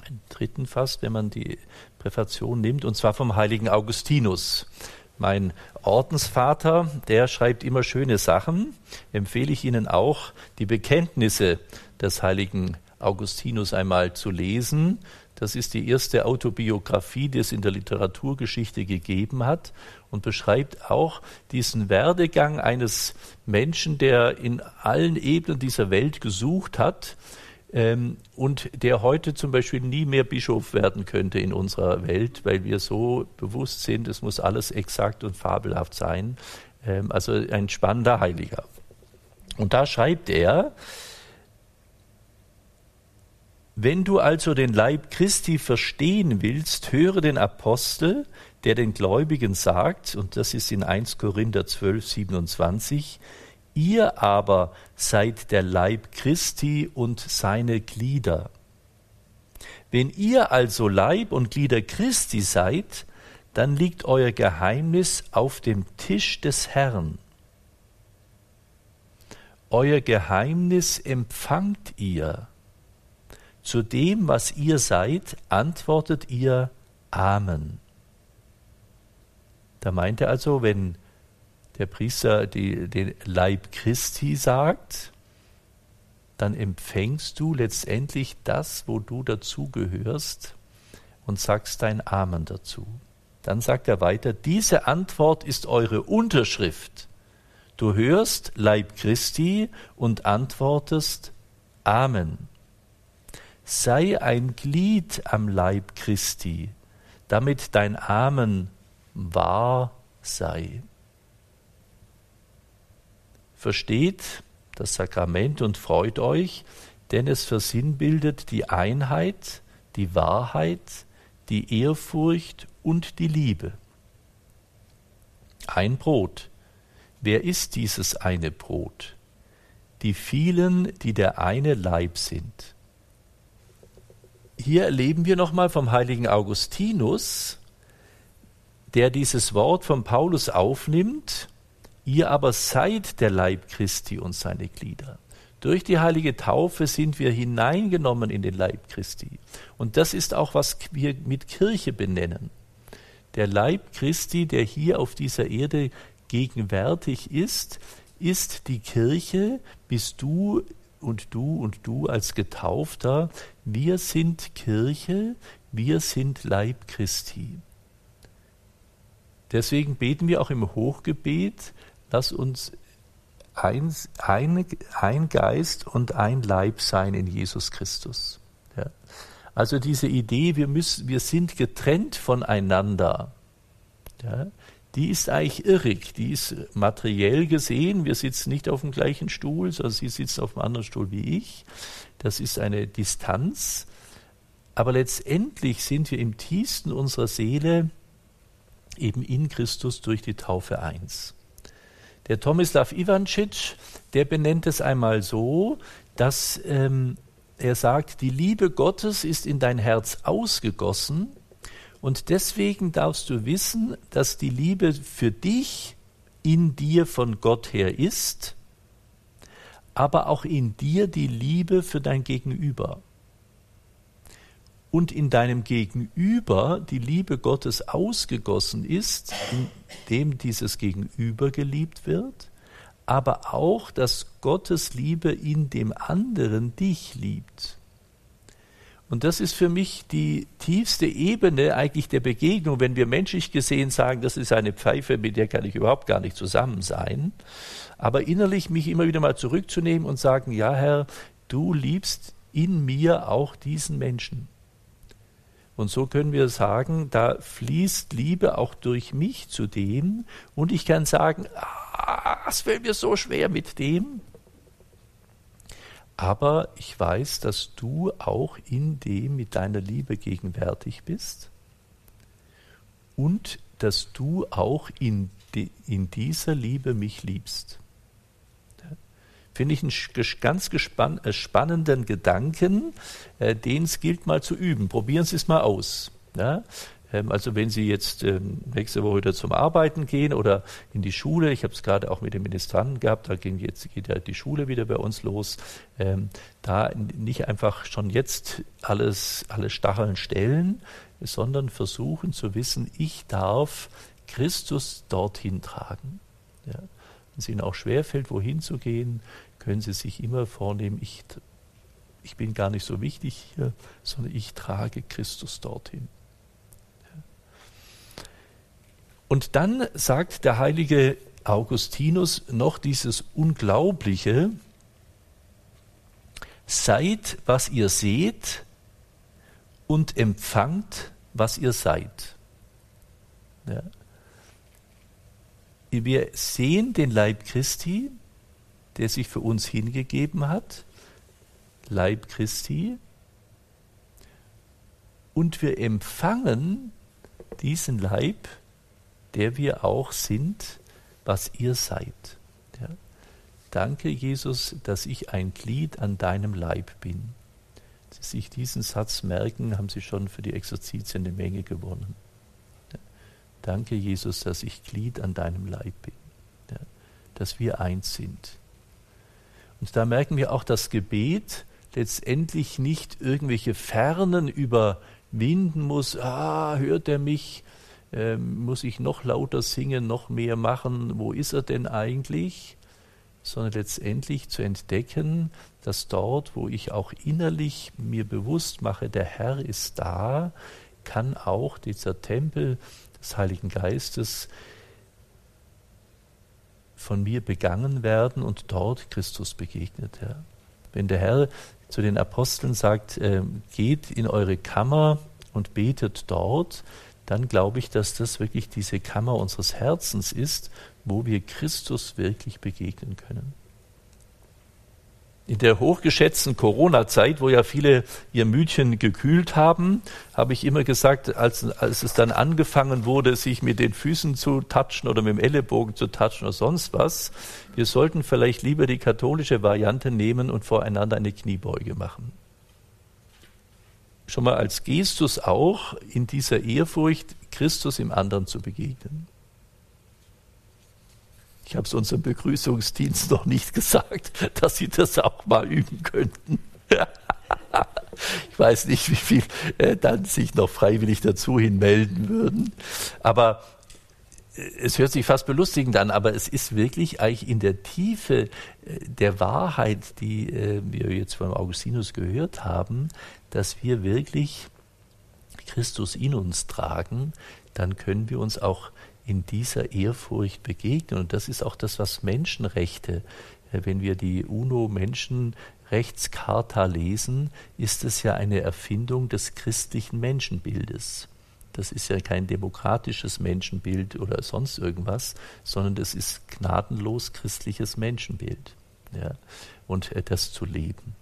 einen dritten fast, wenn man die Präfation nimmt, und zwar vom heiligen Augustinus. Mein Ordensvater, der schreibt immer schöne Sachen, empfehle ich Ihnen auch, die Bekenntnisse des heiligen Augustinus einmal zu lesen. Das ist die erste Autobiografie, die es in der Literaturgeschichte gegeben hat und beschreibt auch diesen Werdegang eines Menschen, der in allen Ebenen dieser Welt gesucht hat ähm, und der heute zum Beispiel nie mehr Bischof werden könnte in unserer Welt, weil wir so bewusst sind, es muss alles exakt und fabelhaft sein. Ähm, also ein spannender Heiliger. Und da schreibt er, wenn du also den Leib Christi verstehen willst, höre den Apostel, der den Gläubigen sagt, und das ist in 1 Korinther 12, 27, ihr aber seid der Leib Christi und seine Glieder. Wenn ihr also Leib und Glieder Christi seid, dann liegt euer Geheimnis auf dem Tisch des Herrn. Euer Geheimnis empfangt ihr zu dem, was ihr seid, antwortet ihr Amen. Da meint er also, wenn der Priester die, den Leib Christi sagt, dann empfängst du letztendlich das, wo du dazugehörst und sagst dein Amen dazu. Dann sagt er weiter, diese Antwort ist eure Unterschrift. Du hörst Leib Christi und antwortest Amen sei ein Glied am Leib Christi, damit dein Amen wahr sei. Versteht das Sakrament und freut euch, denn es versinnbildet die Einheit, die Wahrheit, die Ehrfurcht und die Liebe. Ein Brot. Wer ist dieses eine Brot? Die vielen, die der eine Leib sind hier erleben wir nochmal vom heiligen Augustinus, der dieses Wort von Paulus aufnimmt, ihr aber seid der Leib Christi und seine Glieder. Durch die heilige Taufe sind wir hineingenommen in den Leib Christi. Und das ist auch, was wir mit Kirche benennen. Der Leib Christi, der hier auf dieser Erde gegenwärtig ist, ist die Kirche, bist du und du und du als Getaufter, wir sind Kirche, wir sind Leib Christi. Deswegen beten wir auch im Hochgebet, lass uns ein, ein, ein Geist und ein Leib sein in Jesus Christus. Ja. Also diese Idee, wir, müssen, wir sind getrennt voneinander. Ja die ist eigentlich irrig. Die ist materiell gesehen. Wir sitzen nicht auf dem gleichen Stuhl, sondern sie sitzt auf einem anderen Stuhl wie ich. Das ist eine Distanz. Aber letztendlich sind wir im tiefsten unserer Seele eben in Christus durch die Taufe eins. Der Tomislav Ivancic, der benennt es einmal so, dass ähm, er sagt, die Liebe Gottes ist in dein Herz ausgegossen und deswegen darfst du wissen, dass die Liebe für dich in dir von Gott her ist, aber auch in dir die Liebe für dein Gegenüber. Und in deinem Gegenüber die Liebe Gottes ausgegossen ist, indem dieses Gegenüber geliebt wird, aber auch, dass Gottes Liebe in dem anderen dich liebt. Und das ist für mich die tiefste Ebene eigentlich der Begegnung, wenn wir menschlich gesehen sagen, das ist eine Pfeife, mit der kann ich überhaupt gar nicht zusammen sein. Aber innerlich mich immer wieder mal zurückzunehmen und sagen, ja Herr, du liebst in mir auch diesen Menschen. Und so können wir sagen, da fließt Liebe auch durch mich zu dem. Und ich kann sagen, ah, es fällt mir so schwer mit dem. Aber ich weiß, dass du auch in dem mit deiner Liebe gegenwärtig bist. Und dass du auch in, in dieser Liebe mich liebst. Finde ich einen ganz äh, spannenden Gedanken, äh, den es gilt mal zu üben. Probieren Sie es mal aus. Ja? Ähm, also wenn Sie jetzt ähm, nächste Woche wieder zum Arbeiten gehen oder in die Schule, ich habe es gerade auch mit den Ministranten gehabt, da ging jetzt geht ja die Schule wieder bei uns los, ähm, da nicht einfach schon jetzt alles, alle Stacheln stellen, sondern versuchen zu wissen, ich darf Christus dorthin tragen. Ja. Wenn es Ihnen auch schwerfällt, wohin zu gehen, können Sie sich immer vornehmen, ich, ich bin gar nicht so wichtig hier, sondern ich trage Christus dorthin. Und dann sagt der heilige Augustinus noch dieses Unglaubliche, seid, was ihr seht und empfangt, was ihr seid. Ja. Wir sehen den Leib Christi, der sich für uns hingegeben hat, Leib Christi, und wir empfangen diesen Leib der wir auch sind, was ihr seid. Ja. Danke, Jesus, dass ich ein Glied an deinem Leib bin. Sie sich diesen Satz merken, haben Sie schon für die Exerzitien eine Menge gewonnen. Ja. Danke, Jesus, dass ich Glied an deinem Leib bin. Ja. Dass wir eins sind. Und da merken wir auch, dass Gebet letztendlich nicht irgendwelche Fernen überwinden muss. Ah, hört er mich? ähm, muss ich noch lauter singen, noch mehr machen, wo ist er denn eigentlich? Sondern letztendlich zu entdecken, dass dort, wo ich auch innerlich mir bewusst mache, der Herr ist da, kann auch dieser Tempel des Heiligen Geistes von mir begangen werden und dort Christus begegnet. Ja. Wenn der Herr zu den Aposteln sagt, äh, geht in eure Kammer und betet dort, dann glaube ich, dass das wirklich diese Kammer unseres Herzens ist, wo wir Christus wirklich begegnen können. In der hochgeschätzten Corona-Zeit, wo ja viele ihr Mütchen gekühlt haben, habe ich immer gesagt, als, als es dann angefangen wurde, sich mit den Füßen zu touchen oder mit dem Ellenbogen zu touchen oder sonst was, wir sollten vielleicht lieber die katholische Variante nehmen und voreinander eine Kniebeuge machen schon mal als Gestus auch in dieser Ehrfurcht Christus im anderen zu begegnen. Ich habe es unserem Begrüßungsdienst noch nicht gesagt, *laughs* dass Sie das auch mal üben könnten. *laughs* ich weiß nicht, wie viel äh, dann sich noch freiwillig dazu hin melden würden. Aber äh, es hört sich fast belustigend an, aber es ist wirklich eigentlich in der Tiefe äh, der Wahrheit, die äh, wir jetzt von Augustinus gehört haben, dass wir wirklich Christus in uns tragen, dann können wir uns auch in dieser Ehrfurcht begegnen. Und das ist auch das, was Menschenrechte, äh, wenn wir die UNO-Menschenrechtscharta lesen, ist es ja eine Erfindung des christlichen Menschenbildes. Das ist ja kein demokratisches Menschenbild oder sonst irgendwas, sondern das ist gnadenlos christliches Menschenbild. Ja, und äh, das zu leben.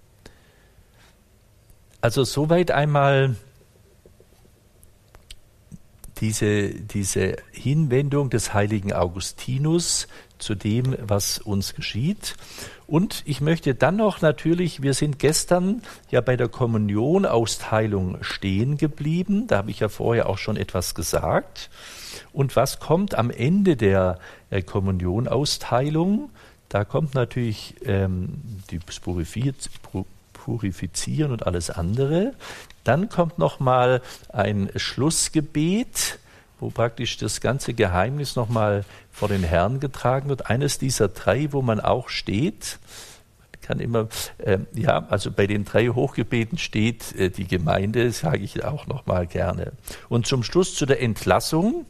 Also soweit einmal diese, diese Hinwendung des heiligen Augustinus zu dem, was uns geschieht. Und ich möchte dann noch natürlich, wir sind gestern ja bei der Kommunionausteilung stehen geblieben. Da habe ich ja vorher auch schon etwas gesagt. Und was kommt am Ende der äh, Kommunionausteilung? Da kommt natürlich ähm, die Purifizieren und alles andere. Dann kommt nochmal ein Schlussgebet, wo praktisch das ganze Geheimnis nochmal vor den Herrn getragen wird. Eines dieser drei, wo man auch steht. Kann immer, äh, ja, also bei den drei Hochgebeten steht äh, die Gemeinde, sage ich auch nochmal gerne. Und zum Schluss zu der Entlassung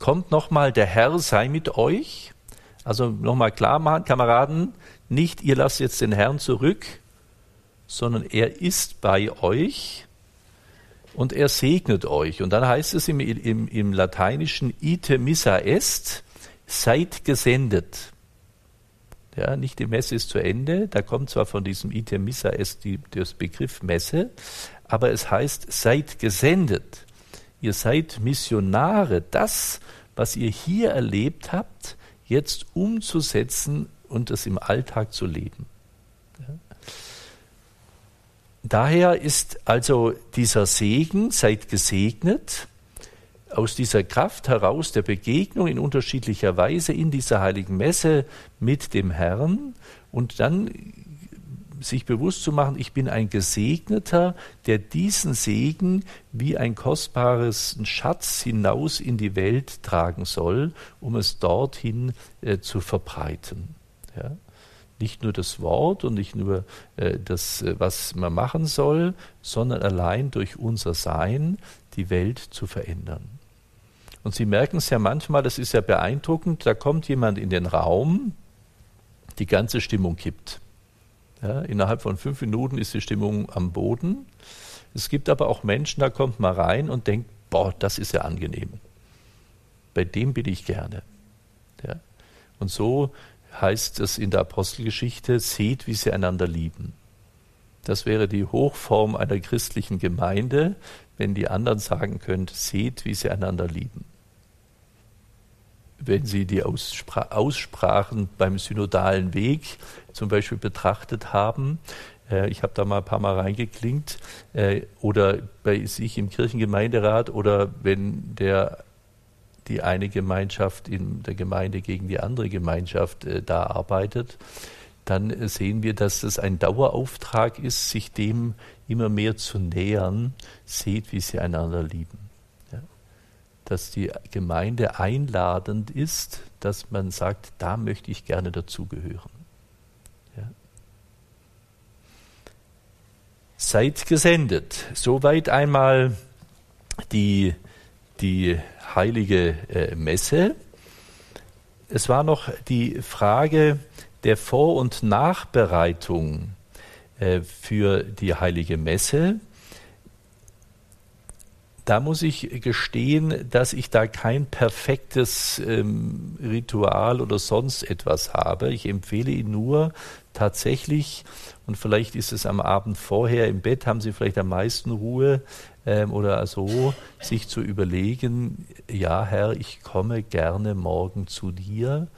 kommt nochmal, der Herr sei mit euch. Also nochmal klar machen, Kameraden, nicht ihr lasst jetzt den Herrn zurück, sondern er ist bei euch und er segnet euch. Und dann heißt es im, im, im Lateinischen ite missa est, seid gesendet. Ja, nicht die Messe ist zu Ende, da kommt zwar von diesem ite missa est die, das Begriff Messe, aber es heißt seid gesendet. Ihr seid Missionare, das, was ihr hier erlebt habt, jetzt umzusetzen und es im Alltag zu leben. Daher ist also dieser Segen, seid gesegnet, aus dieser Kraft heraus der Begegnung in unterschiedlicher Weise in dieser heiligen Messe mit dem Herrn und dann sich bewusst zu machen, ich bin ein Gesegneter, der diesen Segen wie ein kostbares Schatz hinaus in die Welt tragen soll, um es dorthin äh, zu verbreiten. Ja? Nicht nur das Wort und nicht nur äh, das, äh, was man machen soll, sondern allein durch unser Sein die Welt zu verändern. Und Sie merken es ja manchmal, das ist ja beeindruckend, da kommt jemand in den Raum, die ganze Stimmung kippt. Ja, innerhalb von fünf Minuten ist die Stimmung am Boden. Es gibt aber auch Menschen, da kommt man rein und denkt, boah, das ist ja angenehm. Bei dem bin ich gerne. Ja. Und so heißt es in der Apostelgeschichte, seht, wie sie einander lieben. Das wäre die Hochform einer christlichen Gemeinde, wenn die anderen sagen können, seht, wie sie einander lieben. Wenn Sie die Ausspra Aussprachen beim synodalen Weg zum Beispiel betrachtet haben, äh, ich habe da mal ein paar Mal reingeklingt, äh, oder bei sich im Kirchengemeinderat oder wenn der die eine Gemeinschaft in der Gemeinde gegen die andere Gemeinschaft äh, da arbeitet, dann äh, sehen wir, dass es ein Dauerauftrag ist, sich dem immer mehr zu nähern, seht, wie sie einander lieben. Ja? Dass die Gemeinde einladend ist, dass man sagt, da möchte ich gerne dazugehören. Ja? Seid gesendet. Soweit einmal die, die heilige äh, Messe. Es war noch die Frage der Vor- und Nachbereitung äh, für die heilige Messe. Da muss ich gestehen, dass ich da kein perfektes ähm, Ritual oder sonst etwas habe. Ich empfehle Ihnen nur tatsächlich, und vielleicht ist es am Abend vorher im Bett, haben Sie vielleicht am meisten Ruhe, ähm, oder so, sich zu überlegen, ja Herr, ich komme gerne morgen zu dir,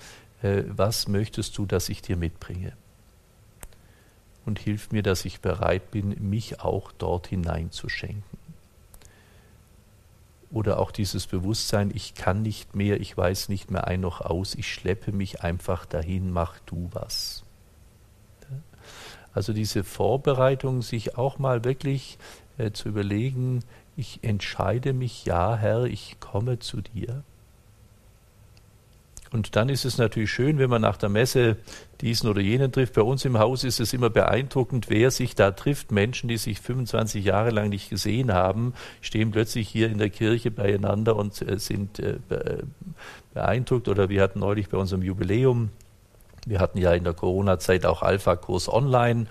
äh, was möchtest du, dass ich dir mitbringe? Und hilf mir, dass ich bereit bin, mich auch dort hineinzuschenken. Oder auch dieses Bewusstsein, ich kann nicht mehr, ich weiß nicht mehr ein noch aus, ich schleppe mich einfach dahin, mach du was. Also diese Vorbereitung, sich auch mal wirklich äh, zu überlegen, ich entscheide mich, ja Herr, ich komme zu dir. Und dann ist es natürlich schön, wenn man nach der Messe diesen oder jenen trifft. Bei uns im Haus ist es immer beeindruckend, wer sich da trifft. Menschen, die sich 25 Jahre lang nicht gesehen haben, stehen plötzlich hier in der Kirche beieinander und äh, sind äh, beeindruckt. Oder wir hatten neulich bei unserem Jubiläum, wir hatten ja in der Corona-Zeit auch Alpha-Kurs online,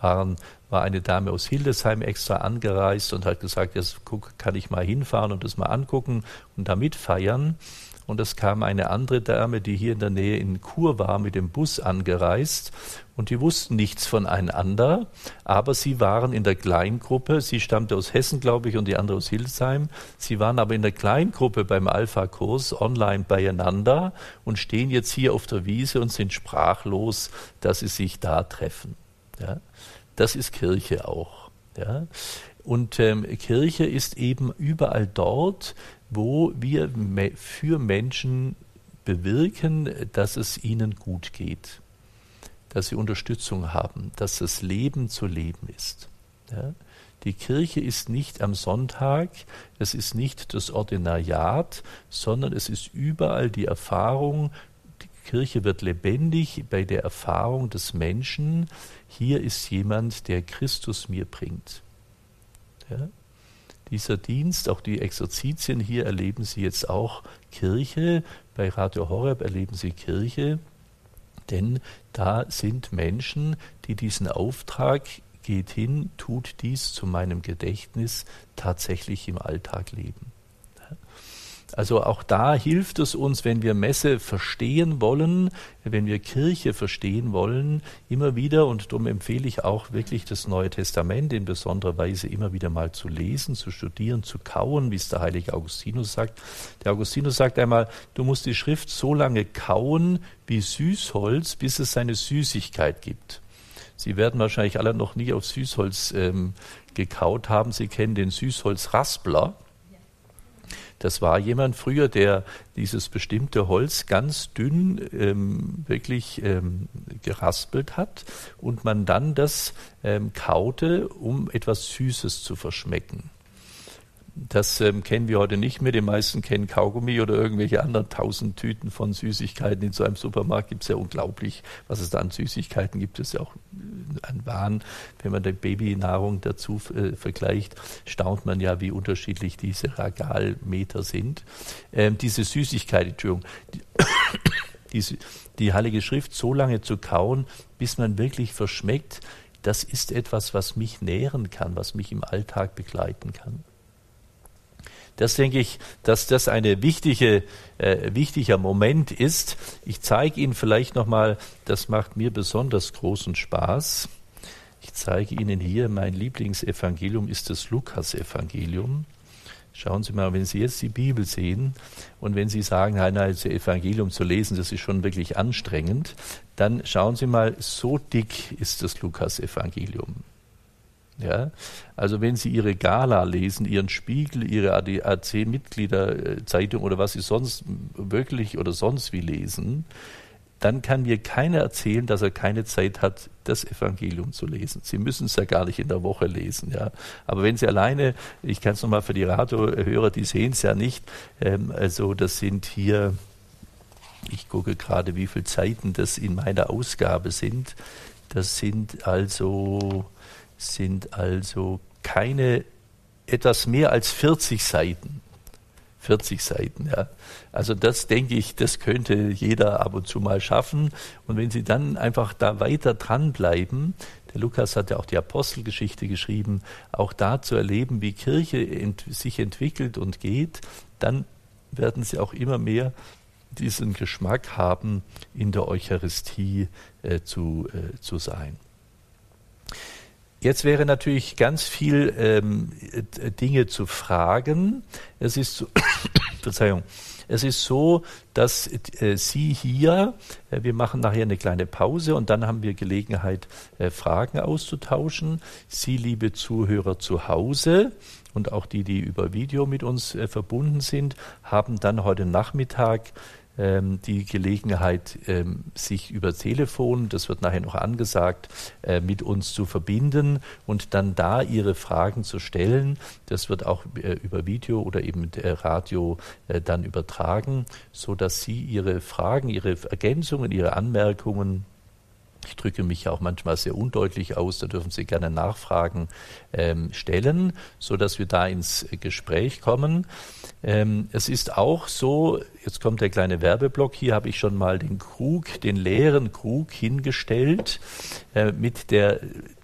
waren war eine Dame aus Hildesheim extra angereist und hat gesagt, jetzt guck, kann ich mal hinfahren und das mal angucken und da mitfeiern. und es kam eine andere Dame, die hier in der Nähe in Chur war, mit dem Bus angereist und die wussten nichts voneinander, aber sie waren in der Kleingruppe, sie stammte aus Hessen, glaube ich, und die andere aus Hildesheim, sie waren aber in der Kleingruppe beim Alpha-Kurs online beieinander und stehen jetzt hier auf der Wiese und sind sprachlos, dass sie sich da treffen. Ja? Das ist Kirche auch. Ja? Und ähm, Kirche ist eben überall dort, wo wir me für Menschen bewirken, dass es ihnen gut geht, dass sie Unterstützung haben, dass das Leben zu leben ist. Ja? Die Kirche ist nicht am Sonntag, es ist nicht das Ordinariat, sondern es ist überall die Erfahrung, die Kirche wird lebendig bei der Erfahrung des Menschen, hier ist jemand, der Christus mir bringt. Ja? Dieser Dienst, auch die Exerzitien hier erleben Sie jetzt auch Kirche, bei Radio Horeb erleben Sie Kirche, denn da sind Menschen, die diesen Auftrag geht hin, tut dies zu meinem Gedächtnis tatsächlich im Alltag leben. Also auch da hilft es uns, wenn wir Messe verstehen wollen, wenn wir Kirche verstehen wollen, immer wieder, und darum empfehle ich auch wirklich das Neue Testament in besonderer Weise immer wieder mal zu lesen, zu studieren, zu kauen, wie es der heilige Augustinus sagt. Der Augustinus sagt einmal, du musst die Schrift so lange kauen wie Süßholz, bis es seine Süßigkeit gibt. Sie werden wahrscheinlich alle noch nie auf Süßholz ähm, gekaut haben. Sie kennen den Süßholzraspler. Das war jemand früher, der dieses bestimmte Holz ganz dünn ähm, wirklich ähm, geraspelt hat und man dann das ähm, kaute, um etwas Süßes zu verschmecken. Das ähm, kennen wir heute nicht mehr. Die meisten kennen Kaugummi oder irgendwelche anderen tausend Tüten von Süßigkeiten. In so einem Supermarkt gibt es ja unglaublich, was es da an Süßigkeiten gibt. Es ist ja auch äh, ein Wahn. Wenn man die Babynahrung dazu äh, vergleicht, staunt man ja, wie unterschiedlich diese Regalmeter sind. Ähm, diese Süßigkeit, Entschuldigung, die, *coughs* die Heilige Schrift so lange zu kauen, bis man wirklich verschmeckt, das ist etwas, was mich nähren kann, was mich im Alltag begleiten kann. Das denke ich, dass das ein wichtige, äh, wichtiger Moment ist. Ich zeige Ihnen vielleicht nochmal, das macht mir besonders großen Spaß. Ich zeige Ihnen hier, mein Lieblingsevangelium ist das Lukas-Evangelium. Schauen Sie mal, wenn Sie jetzt die Bibel sehen und wenn Sie sagen, nein, nein, das Evangelium zu lesen, das ist schon wirklich anstrengend, dann schauen Sie mal, so dick ist das Lukas-Evangelium. Ja? Also wenn Sie Ihre Gala lesen, Ihren Spiegel, Ihre ADAC-Mitgliederzeitung oder was Sie sonst wirklich oder sonst wie lesen, dann kann mir keiner erzählen, dass er keine Zeit hat, das Evangelium zu lesen. Sie müssen es ja gar nicht in der Woche lesen. Ja. Aber wenn Sie alleine, ich kann es nochmal für die Radiohörer, die sehen es ja nicht, ähm, also das sind hier, ich gucke gerade, wie viele Zeiten das in meiner Ausgabe sind. Das sind also sind also keine etwas mehr als 40 Seiten. 40 Seiten, ja. Also das denke ich, das könnte jeder ab und zu mal schaffen. Und wenn Sie dann einfach da weiter dranbleiben, der Lukas hat ja auch die Apostelgeschichte geschrieben, auch da zu erleben, wie Kirche ent sich entwickelt und geht, dann werden Sie auch immer mehr diesen Geschmack haben, in der Eucharistie äh, zu, äh, zu sein. Jetzt wäre natürlich ganz viel ähm, Dinge zu fragen. Es ist so, *coughs* Verzeihung. Es ist so, dass äh, Sie hier, äh, wir machen nachher eine kleine Pause und dann haben wir Gelegenheit, äh, Fragen auszutauschen. Sie, liebe Zuhörer zu Hause und auch die, die über Video mit uns äh, verbunden sind, haben dann heute Nachmittag die Gelegenheit, ähm, sich über Telefon, das wird nachher noch angesagt, äh, mit uns zu verbinden und dann da ihre Fragen zu stellen. Das wird auch äh, über Video oder eben mit Radio äh, dann übertragen, so dass Sie Ihre Fragen, Ihre Ergänzungen, Ihre Anmerkungen ich drücke mich auch manchmal sehr undeutlich aus, da dürfen Sie gerne Nachfragen ähm, stellen, so dass wir da ins Gespräch kommen. Ähm, es ist auch so, jetzt kommt der kleine Werbeblock, hier habe ich schon mal den Krug, den leeren Krug hingestellt äh, mit der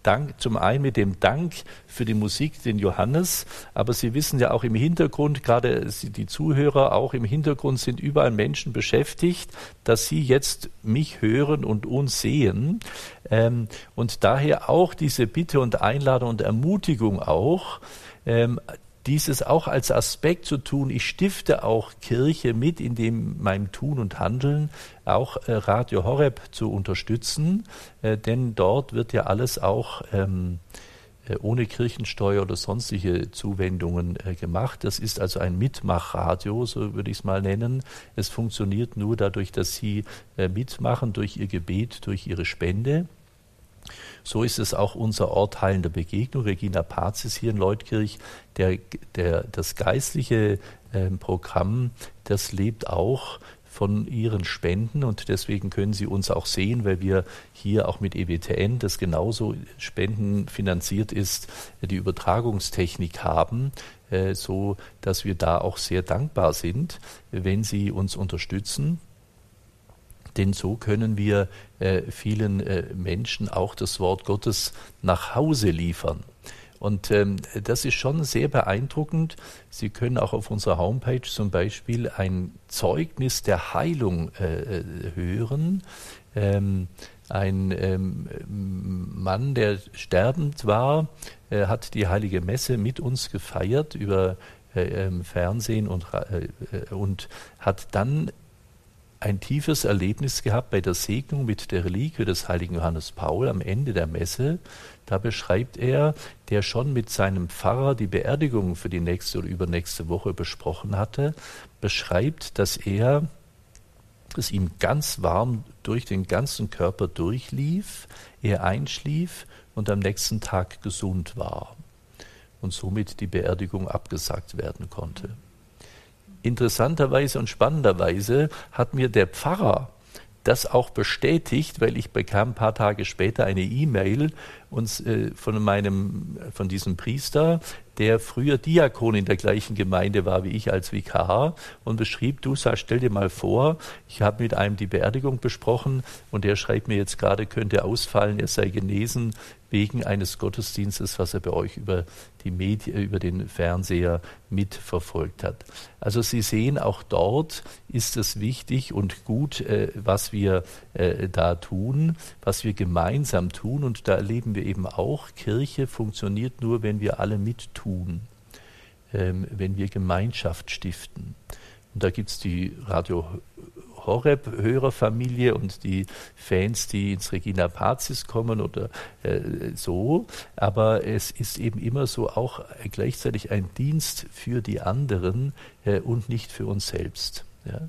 Dank, zum einen mit dem Dank für die Musik, den Johannes, aber Sie wissen ja auch im Hintergrund, gerade die Zuhörer auch im Hintergrund sind überall Menschen beschäftigt, dass sie jetzt mich hören und uns sehen. Ähm, und daher auch diese Bitte und Einladung und Ermutigung auch, ähm, dieses auch als Aspekt zu tun. Ich stifte auch Kirche mit in dem meinem Tun und Handeln, auch äh, Radio Horeb zu unterstützen, äh, denn dort wird ja alles auch ähm, äh, ohne Kirchensteuer oder sonstige Zuwendungen gemacht. Das ist also ein Mitmachradio, so würde ich es mal nennen. Es funktioniert nur dadurch, dass Sie mitmachen, durch Ihr Gebet, durch Ihre Spende. So ist es auch unser Ort heilender Begegnung. Regina Pazis hier in Leutkirch, der, der, das geistliche äh, Programm, das lebt auch von ihren Spenden und deswegen können Sie uns auch sehen, weil wir hier auch mit EWTN, das genauso spendenfinanziert ist, die Übertragungstechnik haben, äh, so dass wir da auch sehr dankbar sind, wenn Sie uns unterstützen denn so können wir äh, vielen äh, Menschen auch das Wort Gottes nach Hause liefern. Und ähm, das ist schon sehr beeindruckend. Sie können auch auf unserer Homepage zum Beispiel ein Zeugnis der Heilung äh, äh hören. Ähm, ein ähm, Mann, der sterbend war, äh, hat die heilige Messe mit uns gefeiert über äh, ähm, Fernsehen und, äh, und hat dann ein tiefes Erlebnis gehabt bei der Segnung mit der Reliquie des heiligen Johannes Paul am Ende der Messe. Da beschreibt er, der schon mit seinem Pfarrer die Beerdigung für die nächste oder übernächste Woche besprochen hatte, beschreibt, dass er es ihm ganz warm durch den ganzen Körper durchlief, er einschlief und am nächsten Tag gesund war und somit die Beerdigung abgesagt werden konnte. Interessanterweise und spannenderweise hat mir der Pfarrer das auch bestätigt, weil ich bekam ein paar Tage später eine E-Mail uns äh, von meinem von diesem Priester, der früher Diakon in der gleichen Gemeinde war wie ich als Vikar und beschrieb, du sag, stell dir mal vor, ich habe mit einem die Beerdigung besprochen und der schreibt mir jetzt gerade, könnte ausfallen, er sei genesen, wegen eines Gottesdienstes, was er bei euch über die Medien, über den Fernseher mitverfolgt hat. Also Sie sehen, auch dort ist es wichtig und gut, äh, was wir äh, da tun, was wir gemeinsam tun. Und da erleben wir eben auch, Kirche funktioniert nur, wenn wir alle mittun, ähm, wenn wir Gemeinschaft stiften. Und da gibt es die Radio Horeb-Hörerfamilie und die Fans, die ins Regina Pazis kommen oder äh, so. Aber es ist eben immer so auch gleichzeitig ein Dienst für die anderen äh, und nicht für uns selbst. Ja.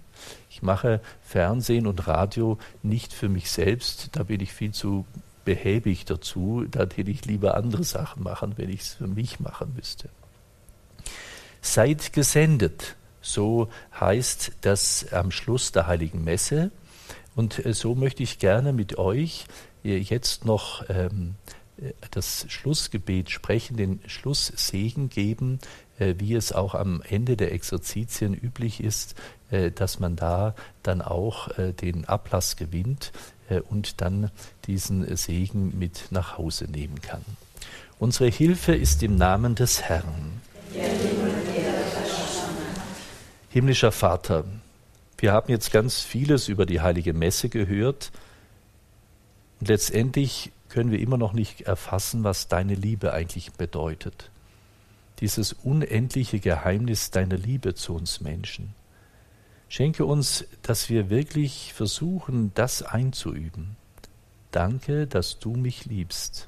Ich mache Fernsehen und Radio nicht für mich selbst, da bin ich viel zu behäbig dazu, da hätte ich lieber andere Sachen machen, wenn ich es für mich machen müsste. Seid gesendet, so heißt das am Schluss der heiligen Messe. Und äh, so möchte ich gerne mit euch äh, jetzt noch ähm, äh, das Schlussgebet sprechen, den Schlusssegen geben, wie es auch am Ende der Exerzitien üblich ist, dass man da dann auch den Ablass gewinnt und dann diesen Segen mit nach Hause nehmen kann. Unsere Hilfe ist im Namen des Herrn. Himmlischer Vater, wir haben jetzt ganz vieles über die heilige Messe gehört und letztendlich können wir immer noch nicht erfassen, was deine Liebe eigentlich bedeutet. Dieses unendliche Geheimnis deiner Liebe zu uns Menschen. Schenke uns, dass wir wirklich versuchen, das einzuüben. Danke, dass du mich liebst,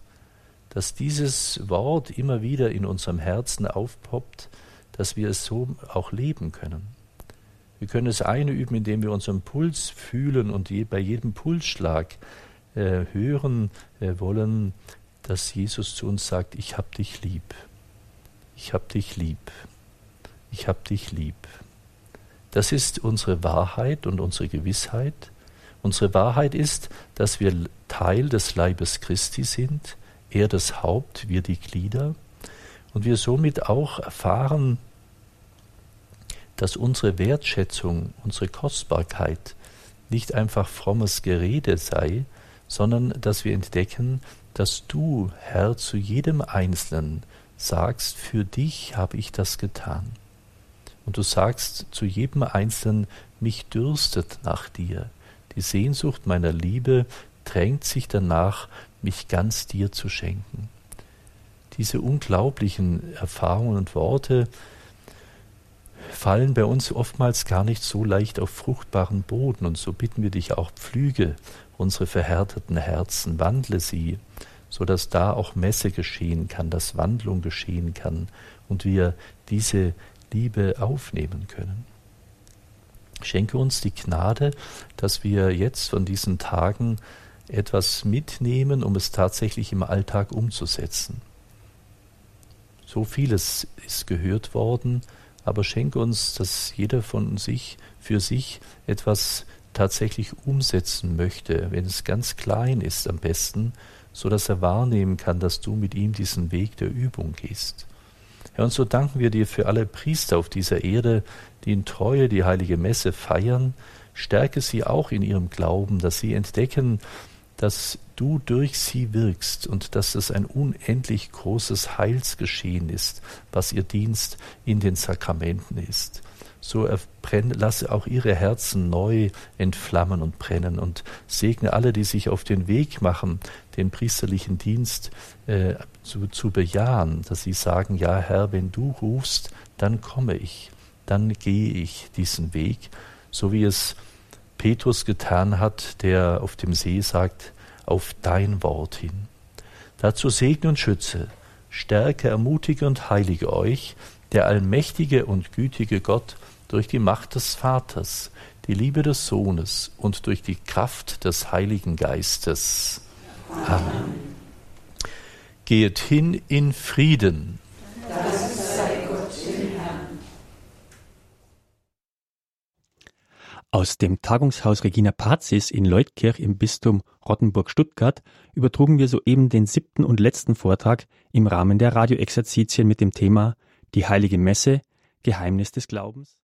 dass dieses Wort immer wieder in unserem Herzen aufpoppt, dass wir es so auch leben können. Wir können es eine üben, indem wir unseren Puls fühlen und bei jedem Pulsschlag äh, hören äh, wollen, dass Jesus zu uns sagt, ich hab dich lieb, ich hab dich lieb, ich hab dich lieb. Das ist unsere Wahrheit und unsere Gewissheit. Unsere Wahrheit ist, dass wir Teil des Leibes Christi sind, er das Haupt, wir die Glieder, und wir somit auch erfahren, dass unsere Wertschätzung, unsere Kostbarkeit nicht einfach frommes Gerede sei, sondern dass wir entdecken, dass du, Herr, zu jedem Einzelnen sagst, für dich habe ich das getan. Und du sagst zu jedem Einzelnen, mich dürstet nach dir. Die Sehnsucht meiner Liebe drängt sich danach, mich ganz dir zu schenken. Diese unglaublichen Erfahrungen und Worte fallen bei uns oftmals gar nicht so leicht auf fruchtbaren Boden, und so bitten wir dich auch, pflüge unsere verhärteten Herzen, wandle sie, so dass da auch Messe geschehen kann, dass Wandlung geschehen kann und wir diese Liebe aufnehmen können. Schenke uns die Gnade, dass wir jetzt von diesen Tagen etwas mitnehmen, um es tatsächlich im Alltag umzusetzen. So vieles ist gehört worden, aber schenke uns, dass jeder von sich für sich etwas tatsächlich umsetzen möchte, wenn es ganz klein ist am besten, so dass er wahrnehmen kann, dass du mit ihm diesen Weg der Übung gehst. Herr, und so danken wir dir für alle Priester auf dieser Erde, die in Treue die heilige Messe feiern. Stärke sie auch in ihrem Glauben, dass sie entdecken, dass du durch sie wirkst und dass es ein unendlich großes Heilsgeschehen ist, was ihr Dienst in den Sakramenten ist so lasse auch ihre Herzen neu entflammen und brennen und segne alle, die sich auf den Weg machen, den priesterlichen Dienst äh, zu, zu bejahen, dass sie sagen, ja Herr, wenn du rufst, dann komme ich, dann gehe ich diesen Weg, so wie es Petrus getan hat, der auf dem See sagt, auf dein Wort hin. Dazu segne und schütze, stärke, ermutige und heilige euch, der allmächtige und gütige Gott, durch die Macht des Vaters, die Liebe des Sohnes und durch die Kraft des Heiligen Geistes. Amen. Geht hin in Frieden. Aus dem Tagungshaus Regina Pazis in Leutkirch im Bistum Rottenburg-Stuttgart übertrugen wir soeben den siebten und letzten Vortrag im Rahmen der Radioexerzitien mit dem Thema Die Heilige Messe, Geheimnis des Glaubens.